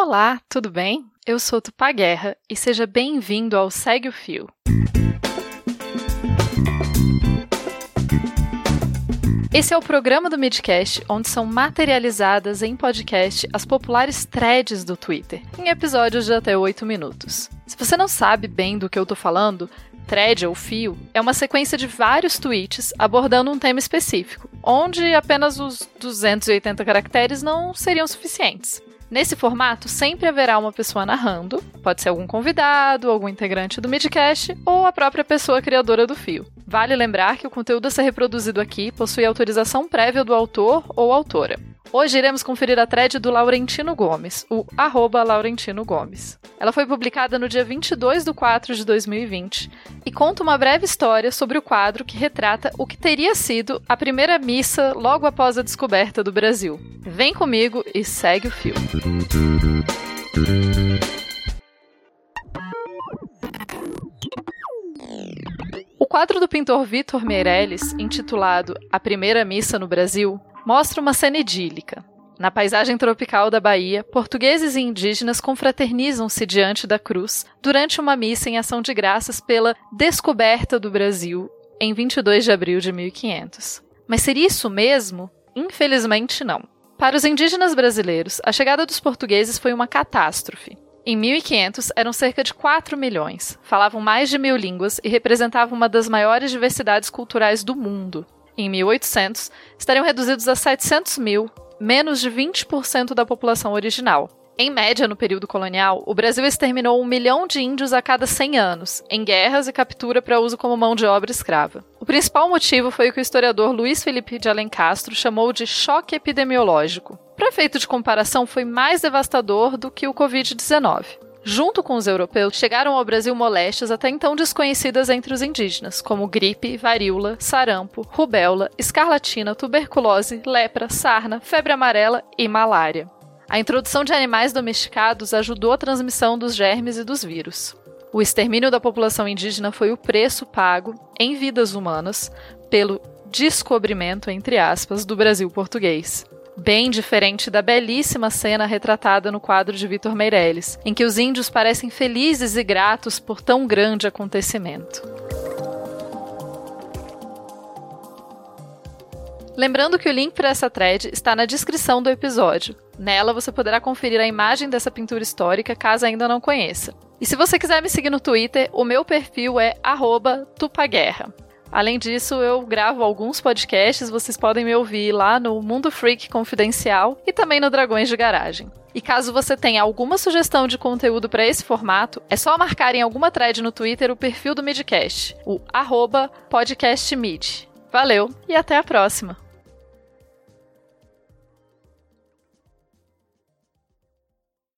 Olá, tudo bem? Eu sou Tupá Guerra e seja bem-vindo ao Segue o Fio. Esse é o programa do Midcast, onde são materializadas em podcast as populares threads do Twitter, em episódios de até 8 minutos. Se você não sabe bem do que eu tô falando, thread ou fio é uma sequência de vários tweets abordando um tema específico, onde apenas os 280 caracteres não seriam suficientes. Nesse formato, sempre haverá uma pessoa narrando, pode ser algum convidado, algum integrante do Midcast ou a própria pessoa criadora do fio. Vale lembrar que o conteúdo a ser reproduzido aqui possui autorização prévia do autor ou autora. Hoje iremos conferir a thread do Laurentino Gomes, o arroba Laurentino Gomes. Ela foi publicada no dia 22 de 4 de 2020 e conta uma breve história sobre o quadro que retrata o que teria sido a primeira missa logo após a descoberta do Brasil. Vem comigo e segue o fio. O quadro do pintor Vitor Meirelles, intitulado A Primeira Missa no Brasil, mostra uma cena idílica. Na paisagem tropical da Bahia, portugueses e indígenas confraternizam-se diante da cruz durante uma missa em ação de graças pela descoberta do Brasil em 22 de abril de 1500. Mas seria isso mesmo? Infelizmente não. Para os indígenas brasileiros, a chegada dos portugueses foi uma catástrofe. Em 1500, eram cerca de 4 milhões, falavam mais de mil línguas e representavam uma das maiores diversidades culturais do mundo em 1800, estariam reduzidos a 700 mil, menos de 20% da população original. Em média, no período colonial, o Brasil exterminou um milhão de índios a cada 100 anos, em guerras e captura para uso como mão de obra escrava. O principal motivo foi o que o historiador Luiz Felipe de Alencastro chamou de choque epidemiológico. Para efeito de comparação, foi mais devastador do que o Covid-19. Junto com os europeus, chegaram ao Brasil moléstias até então desconhecidas entre os indígenas, como gripe, varíola, sarampo, rubéola, escarlatina, tuberculose, lepra, sarna, febre amarela e malária. A introdução de animais domesticados ajudou a transmissão dos germes e dos vírus. O extermínio da população indígena foi o preço pago, em vidas humanas, pelo descobrimento, entre aspas, do Brasil português bem diferente da belíssima cena retratada no quadro de Vitor Meirelles, em que os índios parecem felizes e gratos por tão grande acontecimento. Lembrando que o link para essa thread está na descrição do episódio. Nela você poderá conferir a imagem dessa pintura histórica caso ainda não conheça. E se você quiser me seguir no Twitter, o meu perfil é tupaguerra. Além disso, eu gravo alguns podcasts, vocês podem me ouvir lá no Mundo Freak Confidencial e também no Dragões de Garagem. E caso você tenha alguma sugestão de conteúdo para esse formato, é só marcar em alguma thread no Twitter o perfil do Midcast, o podcastmid. Valeu e até a próxima!